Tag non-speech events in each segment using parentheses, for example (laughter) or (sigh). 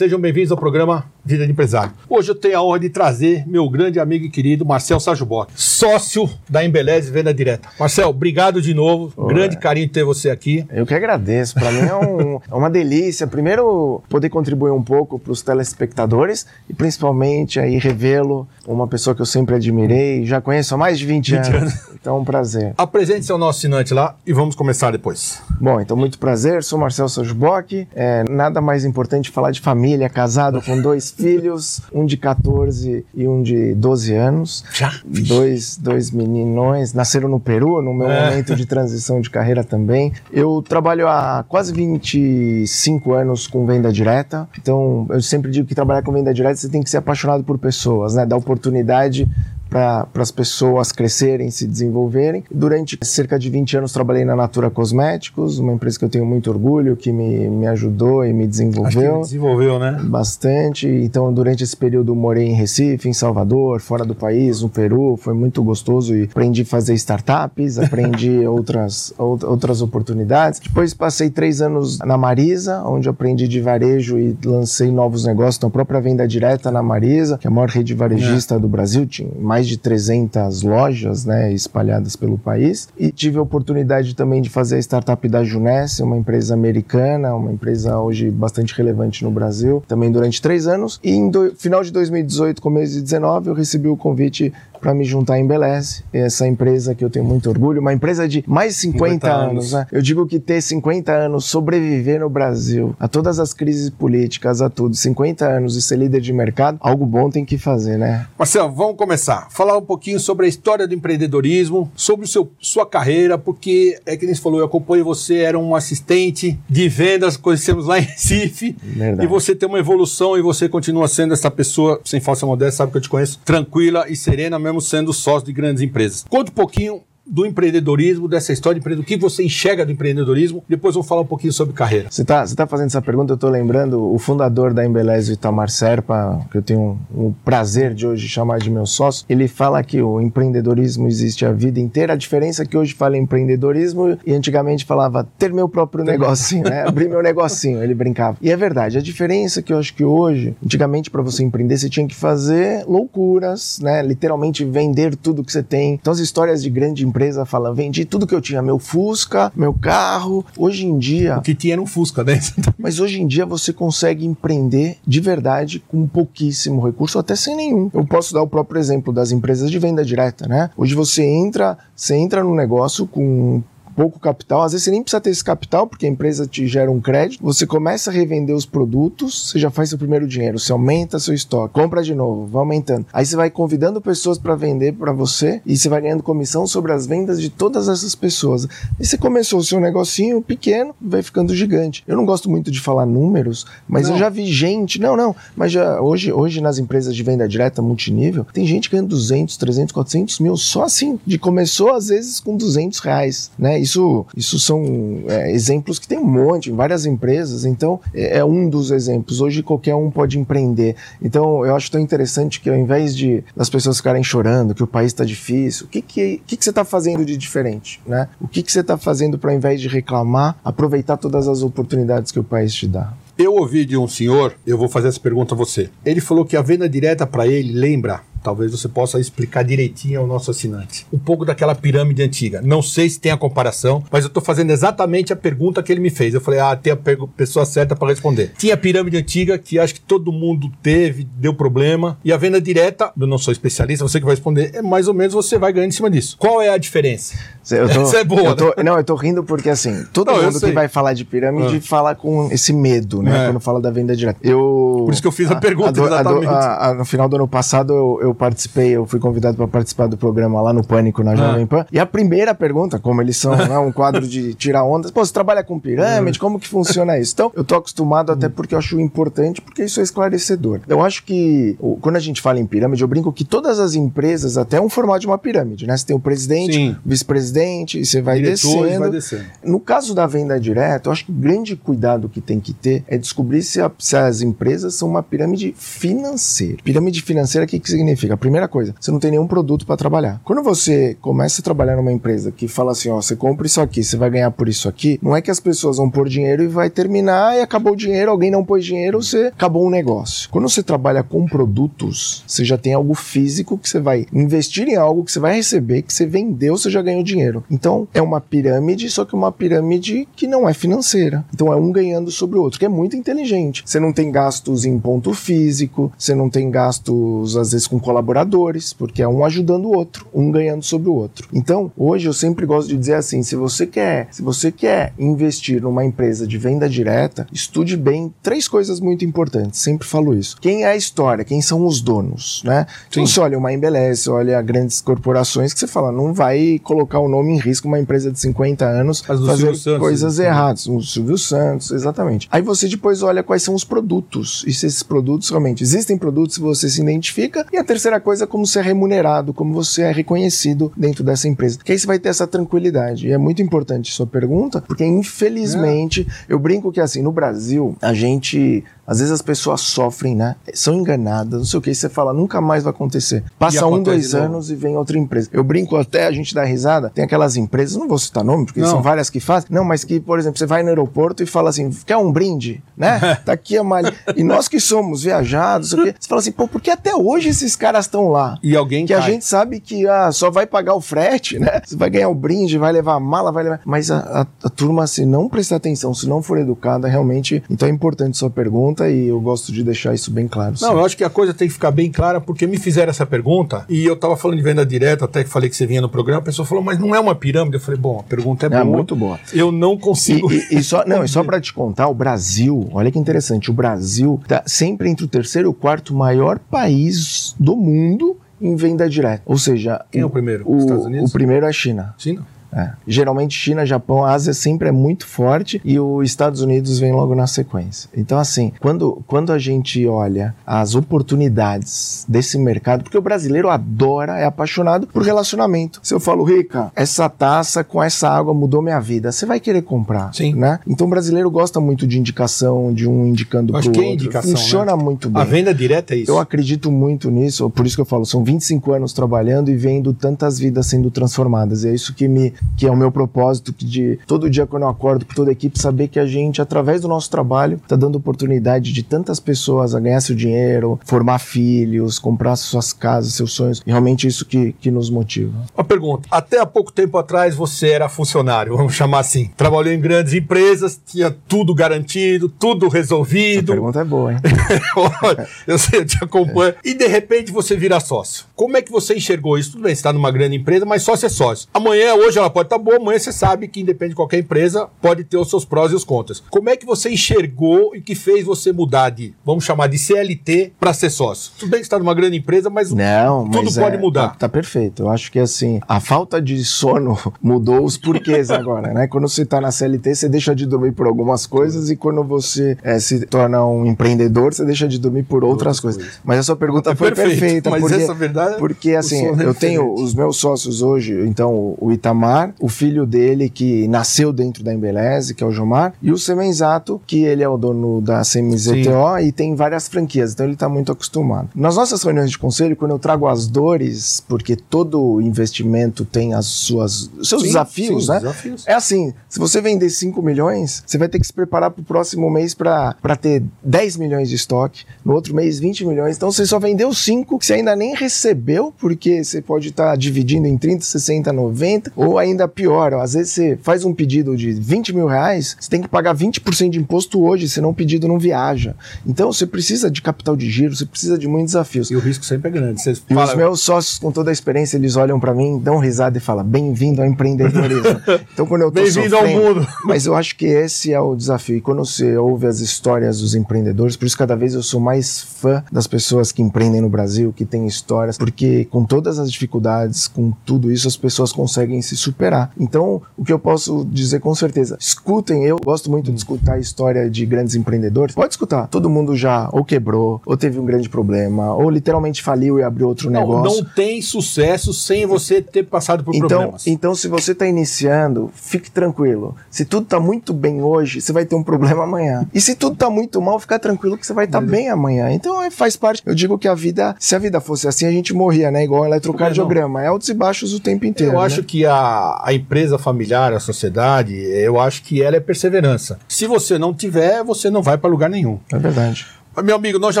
sejam bem-vindos ao programa Vida de Empresário. Hoje eu tenho a honra de trazer meu grande amigo e querido Marcel Sajuboc, sócio da Embeleze Venda Direta. Marcel, obrigado de novo, Oi. grande carinho de ter você aqui. Eu que agradeço, para mim é, um, é, uma delícia. Primeiro, poder contribuir um pouco para os telespectadores e principalmente aí revê-lo, uma pessoa que eu sempre admirei, já conheço há mais de 20, 20 anos. anos. Então é um prazer. Apresente-se ao nosso assinante lá e vamos começar depois. Bom, então muito prazer, sou Marcel Sajuboc, é, nada mais importante falar de família, casado com dois (laughs) filhos, um de 14 e um de 12 anos. Já? Dois, dois meninões, nasceram no Peru, no meu é. momento de transição de carreira também. Eu trabalho há quase 25 anos com venda direta, então eu sempre digo que trabalhar com venda direta você tem que ser apaixonado por pessoas, né? Dar oportunidade para as pessoas crescerem, se desenvolverem. Durante cerca de 20 anos trabalhei na Natura Cosméticos, uma empresa que eu tenho muito orgulho, que me, me ajudou e me desenvolveu. Que desenvolveu, né? Bastante. Então, durante esse período, morei em Recife, em Salvador, fora do país, no Peru. Foi muito gostoso e aprendi a fazer startups, aprendi (laughs) outras, outras oportunidades. Depois, passei três anos na Marisa, onde aprendi de varejo e lancei novos negócios. Então, a própria venda direta na Marisa, que é a maior rede varejista é. do Brasil, tinha mais mais de 300 lojas né, espalhadas pelo país. E tive a oportunidade também de fazer a startup da Junesse, uma empresa americana, uma empresa hoje bastante relevante no Brasil, também durante três anos. E em final de 2018, começo de 2019, eu recebi o convite para me juntar em Embeleze, essa empresa que eu tenho muito orgulho, uma empresa de mais de 50, 50 anos. anos né? Eu digo que ter 50 anos, sobreviver no Brasil, a todas as crises políticas, a tudo, 50 anos e ser líder de mercado, algo bom tem que fazer, né? Marcelo, vamos começar. Falar um pouquinho sobre a história do empreendedorismo, sobre o seu, sua carreira, porque é que nem você falou, eu acompanho você, era um assistente de vendas, conhecemos lá em Recife, Verdade. e você tem uma evolução e você continua sendo essa pessoa, sem falsa modéstia, sabe que eu te conheço, tranquila e serena, mesmo mesmo sendo sócio de grandes empresas. Conta um pouquinho do empreendedorismo, dessa história de empreendedorismo, o que você enxerga do empreendedorismo. Depois vou falar um pouquinho sobre carreira. Você está você tá fazendo essa pergunta, eu estou lembrando o fundador da Embeleze, Itamar Serpa, que eu tenho um, um, prazer de hoje chamar de meu sócio. Ele fala que o empreendedorismo existe a vida inteira. A diferença é que hoje fala empreendedorismo e antigamente falava ter meu próprio negocinho, né? Abrir meu negocinho, ele brincava. E é verdade, a diferença é que eu acho que hoje, antigamente para você empreender, você tinha que fazer loucuras, né? Literalmente vender tudo que você tem. Então as histórias de grande empresa empresa fala: vendi tudo que eu tinha, meu Fusca, meu carro. Hoje em dia. O que tinha era um Fusca, né? (laughs) mas hoje em dia você consegue empreender de verdade com pouquíssimo recurso, até sem nenhum. Eu posso dar o próprio exemplo das empresas de venda direta, né? Hoje você entra, você entra no negócio com pouco capital, às vezes você nem precisa ter esse capital, porque a empresa te gera um crédito, você começa a revender os produtos, você já faz seu primeiro dinheiro, você aumenta seu estoque, compra de novo, vai aumentando. Aí você vai convidando pessoas para vender para você e você vai ganhando comissão sobre as vendas de todas essas pessoas. E você começou o seu negocinho pequeno, vai ficando gigante. Eu não gosto muito de falar números, mas não. eu já vi gente, não, não, mas já hoje, hoje nas empresas de venda direta multinível, tem gente ganhando 200, 300, 400 mil só assim, de começou às vezes com 200 reais, né? Isso isso, são é, exemplos que tem um monte em várias empresas, então é, é, um dos exemplos. Hoje qualquer um pode empreender. Então eu acho tão interessante que ao invés de das pessoas ficarem chorando que o país está difícil, o que, que, que, que você está fazendo de diferente? Né? O que, que você está fazendo para ao invés de reclamar, aproveitar todas as oportunidades que o país te dá? Eu ouvi de um senhor, eu vou fazer essa pergunta a você. Ele falou que a venda direta para ele lembra Talvez você possa explicar direitinho ao nosso assinante. Um pouco daquela pirâmide antiga. Não sei se tem a comparação, mas eu estou fazendo exatamente a pergunta que ele me fez. Eu falei, ah, tem a pessoa certa para responder. Tinha a pirâmide antiga, que acho que todo mundo teve, deu problema. E a venda direta, eu não sou especialista, você que vai responder, é mais ou menos você vai ganhando em cima disso. Qual é a diferença? Eu tô, (laughs) Essa é boa. Eu tô, né? Não, eu tô rindo porque assim, todo não, mundo que vai falar de pirâmide ah. fala com esse medo, né? É. Quando fala da venda direta. Eu, Por isso que eu fiz a, a pergunta, a, exatamente. A, no final do ano passado, eu, eu eu participei, eu fui convidado para participar do programa lá no Pânico, na Jovem ah. Pan. E a primeira pergunta, como eles são né, um quadro de tirar ondas, pô, você trabalha com pirâmide, como que funciona isso? Então, eu tô acostumado até porque eu acho importante, porque isso é esclarecedor. Eu acho que quando a gente fala em pirâmide, eu brinco que todas as empresas, até um formato de uma pirâmide, né? Você tem o presidente, o vice-presidente, e você vai descendo. vai descendo. No caso da venda direta, eu acho que o grande cuidado que tem que ter é descobrir se, a, se as empresas são uma pirâmide financeira. Pirâmide financeira, o que, que significa? Significa? A primeira coisa, você não tem nenhum produto para trabalhar. Quando você começa a trabalhar numa empresa que fala assim, ó, você compra isso aqui, você vai ganhar por isso aqui, não é que as pessoas vão pôr dinheiro e vai terminar e acabou o dinheiro, alguém não pôs dinheiro, você acabou o negócio. Quando você trabalha com produtos, você já tem algo físico que você vai investir em algo que você vai receber, que você vendeu, você já ganhou dinheiro. Então, é uma pirâmide, só que uma pirâmide que não é financeira. Então, é um ganhando sobre o outro, que é muito inteligente. Você não tem gastos em ponto físico, você não tem gastos, às vezes, com colaboradores, porque é um ajudando o outro, um ganhando sobre o outro. Então, hoje eu sempre gosto de dizer assim, se você quer, se você quer investir numa empresa de venda direta, estude bem três coisas muito importantes. Sempre falo isso. Quem é a história? Quem são os donos, né? Então, você olha uma Embeleze, olha grandes corporações que você fala, não vai colocar o nome em risco uma empresa de 50 anos fazer coisas né? erradas. O Silvio Santos, exatamente. Aí você depois olha quais são os produtos e se esses produtos realmente existem produtos que você se identifica. E a terceira coisa é como você é remunerado, como você é reconhecido dentro dessa empresa. Que aí você vai ter essa tranquilidade. E é muito importante sua pergunta, porque infelizmente é. eu brinco que assim, no Brasil, a gente às vezes as pessoas sofrem, né? São enganadas, não sei o que. Você fala, nunca mais vai acontecer. Passa um, dois anos e vem outra empresa. Eu brinco até, a gente dá risada. Tem aquelas empresas, não vou citar nome, porque não. são várias que fazem. Não, mas que, por exemplo, você vai no aeroporto e fala assim, quer um brinde? Né? (laughs) tá aqui a malha. E nós que somos viajados, você fala assim, pô, por que até hoje esses caras estão lá? E alguém Que cai. a gente sabe que ah, só vai pagar o frete, né? Você vai ganhar o brinde, vai levar a mala, vai levar. Mas a, a, a turma, se não prestar atenção, se não for educada, realmente. Então é importante sua pergunta e eu gosto de de deixar isso bem claro. Não, eu acho que a coisa tem que ficar bem clara, porque me fizeram essa pergunta e eu estava falando de venda direta, até que falei que você vinha no programa, a pessoa falou, mas não é uma pirâmide? Eu falei, bom, a pergunta é, é boa. muito boa. Eu não consigo. E, e, e só, não, e só (laughs) para te contar, o Brasil, olha que interessante, o Brasil está sempre entre o terceiro e o quarto maior país do mundo em venda direta. Ou seja, quem o, é o primeiro? O, Estados Unidos? O primeiro é a China. China? É. Geralmente China, Japão, Ásia sempre é muito forte e os Estados Unidos vem logo na sequência. Então, assim, quando, quando a gente olha as oportunidades desse mercado, porque o brasileiro adora, é apaixonado por relacionamento. Se eu falo, Rica, essa taça com essa água mudou minha vida, você vai querer comprar, Sim. né? Então o brasileiro gosta muito de indicação, de um indicando para o outro. Indicação, Funciona né? muito bem. A venda direta é isso. Eu acredito muito nisso, por isso que eu falo, são 25 anos trabalhando e vendo tantas vidas sendo transformadas. E é isso que me que é o meu propósito de todo dia quando eu acordo com toda a equipe saber que a gente através do nosso trabalho está dando oportunidade de tantas pessoas a ganhar seu dinheiro, formar filhos, comprar suas casas, seus sonhos. E realmente isso que, que nos motiva. Uma pergunta: até há pouco tempo atrás você era funcionário, vamos chamar assim, trabalhou em grandes empresas, tinha tudo garantido, tudo resolvido. A pergunta é boa, hein? (laughs) eu sei, eu te acompanho. E de repente você vira sócio. Como é que você enxergou isso? Tudo bem, você está numa grande empresa, mas sócio é sócio. Amanhã, hoje ela pode estar tá boa, amanhã você sabe que independe de qualquer empresa, pode ter os seus prós e os contras. Como é que você enxergou e que fez você mudar de, vamos chamar de CLT para ser sócio? Tudo bem que está numa grande empresa, mas Não, tudo mas pode é, mudar. Tá, tá, perfeito. Eu acho que assim, a falta de sono (laughs) mudou os porquês (laughs) agora, né? Quando você está na CLT, você deixa de dormir por algumas coisas e quando você é, se torna um empreendedor, você deixa de dormir por outras, outras coisas. coisas. Mas a sua pergunta é foi perfeito, perfeita. Mas porque, essa verdade. Porque assim, é eu tenho os meus sócios hoje, então o Itamar, o filho dele que nasceu dentro da Embeleze, que é o Jomar, e o Semenzato, que ele é o dono da CMZTO Sim. e tem várias franquias, então ele está muito acostumado. Nas nossas reuniões de conselho, quando eu trago as dores, porque todo investimento tem as suas seus sim, desafios, sim, né? Desafios. É assim, se você vender 5 milhões, você vai ter que se preparar para o próximo mês para ter 10 milhões de estoque, no outro mês 20 milhões, então você só vendeu 5 que você ainda nem recebeu, porque você pode estar tá dividindo em 30, 60, 90, ou ainda pior, ó, às vezes você faz um pedido de 20 mil reais, você tem que pagar 20% de imposto hoje, senão o pedido não viaja. Então você precisa de capital de giro, você precisa de muitos desafios. E o risco sempre é grande. Você fala... os meus sócios, com toda a experiência, eles olham para mim, dão risada e falam: bem-vindo ao empreendedorismo. (laughs) então quando eu tô Bem-vindo ao mundo. (laughs) Mas eu acho que esse é o desafio. E quando você ouve as histórias dos empreendedores, por isso cada vez eu sou mais fã das pessoas que empreendem no Brasil, que têm histórias, porque com todas as dificuldades, com tudo isso, as pessoas conseguem se superar recuperar. Então, o que eu posso dizer com certeza, escutem, eu gosto muito de escutar a história de grandes empreendedores. Pode escutar, todo mundo já ou quebrou, ou teve um grande problema, ou literalmente faliu e abriu outro Não, negócio. não tem sucesso sem você ter passado por Então, problemas. então, se você está iniciando, fique tranquilo. Se tudo está muito bem hoje, você vai ter um problema amanhã. E se tudo está muito mal, fica tranquilo que você vai estar bem amanhã. Então, é, faz parte. Eu digo que a vida, se a vida fosse assim, a gente morria, né? Igual um eletrocardiograma. É altos e baixos o tempo inteiro. Eu né? acho que a, a empresa familiar, a sociedade, eu acho que ela é perseverança. Se você não tiver, você não vai para lugar nenhum. É verdade. Meu amigo, nós já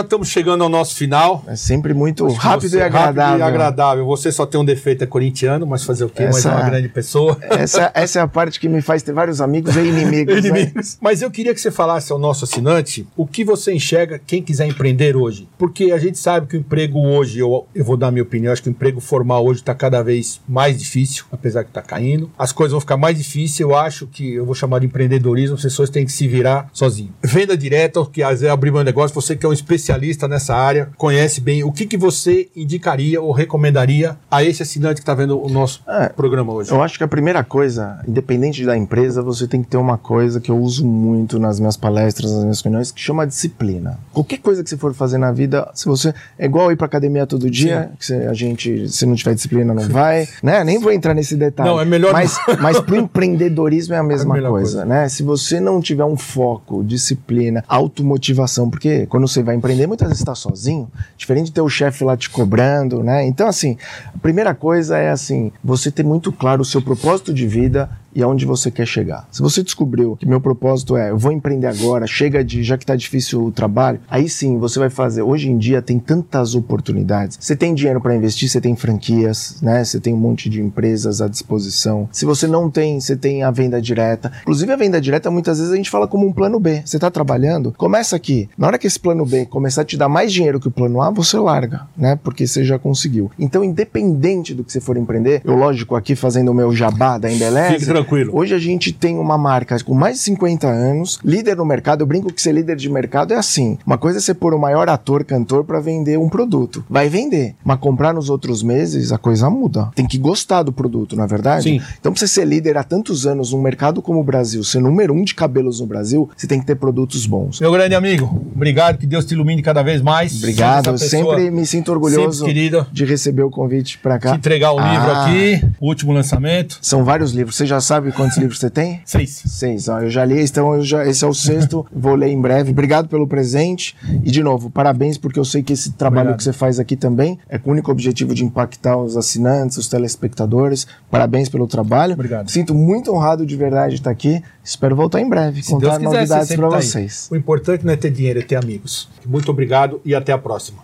estamos chegando ao nosso final. É sempre muito rápido e agradável. Rápido e agradável. Você só tem um defeito, é corintiano, mas fazer o quê? Mas é Essa- uma grande pessoa. Essa, essa é a parte que me faz ter vários amigos e inimigos. né? Inimigos. Mas eu queria que você falasse ao nosso assinante o que você enxerga quem quiser empreender hoje. Porque a gente sabe que o emprego hoje, eu, eu vou dar a minha opinião, acho que o emprego formal hoje está cada vez mais difícil, apesar que está caindo. As coisas vão ficar mais difíceis. Eu acho que eu vou chamar de empreendedorismo, as pessoas têm que se virar sozinho. Venda direta, que às vezes abrir meu negócio, você que é um especialista nessa área, conhece bem, o que, que você indicaria ou recomendaria a esse assinante que está vendo o nosso É, programa hoje? Eu acho que a primeira coisa, independente da empresa, você tem que ter uma coisa que eu uso muito nas minhas palestras, nas minhas reuniões, que chama disciplina. Qualquer coisa que você for fazer na vida, se você é igual ir pra academia todo dia, que você- a gente, se não tiver disciplina, não vai, (laughs) né? Nem vou entrar nesse detalhe. Não, é melhor Mas, mas pro empreendedorismo (laughs) é a mesma melhor coisa, coisa. né? Se você não tiver um foco, disciplina, automotivação, porque quando você vai empreender, muitas vezes está sozinho, diferente de ter o chefe lá te cobrando, né? Então, assim, a primeira coisa é assim, você ter muito claro o seu propósito de vida e aonde você quer chegar. Se você descobriu que meu propósito é, eu vou empreender agora, chega de, já que tá difícil o trabalho, aí sim, você vai fazer. Hoje em dia tem tantas oportunidades. Você tem dinheiro para investir, você tem franquias, né? Você tem um monte de empresas à disposição. Se você não tem, você tem a venda direta. Inclusive a venda direta muitas vezes a gente fala como um plano B. Você tá trabalhando, começa aqui. Na hora que esse plano B começar a te dar mais dinheiro que o plano A, você larga, né? Porque você já conseguiu. Então, independente do que você for empreender, eu lógico aqui fazendo o meu jabá da Embeleze, tranquilo. Hoje a gente tem uma marca com mais de 50 anos, líder no mercado. Eu brinco que ser líder de mercado é assim. Uma coisa é você pôr o maior ator, cantor para vender um produto. Vai vender. Mas comprar nos outros meses, a coisa muda. Tem que gostar do produto, não é verdade? Sim. Então, pra você ser líder há tantos anos num mercado como o Brasil, ser número um de cabelos no Brasil, você tem que ter produtos bons. Meu grande amigo, obrigado, que Deus te ilumine cada vez mais. Obrigado, eu sempre me sinto orgulhoso de receber o convite para Te cá. entregar o livro Ah. aqui, o último lançamento. São vários livros. Você já sabe quantos livros você tem? Seis. Seis, ó, eu já li, então eu já, esse é o sexto, vou ler em breve. Obrigado pelo presente e, de novo, parabéns, porque eu sei que esse trabalho Obrigado. que você faz aqui também é com o único objetivo de impactar os assinantes, os telespectadores. Parabéns pelo trabalho. Obrigado. Sinto muito honrado de verdade de estar aqui. Espero voltar em breve, Se contar quiser, novidades para tá aí. vocês. O importante não é ter dinheiro, é ter amigos. Muito obrigado e até a próxima.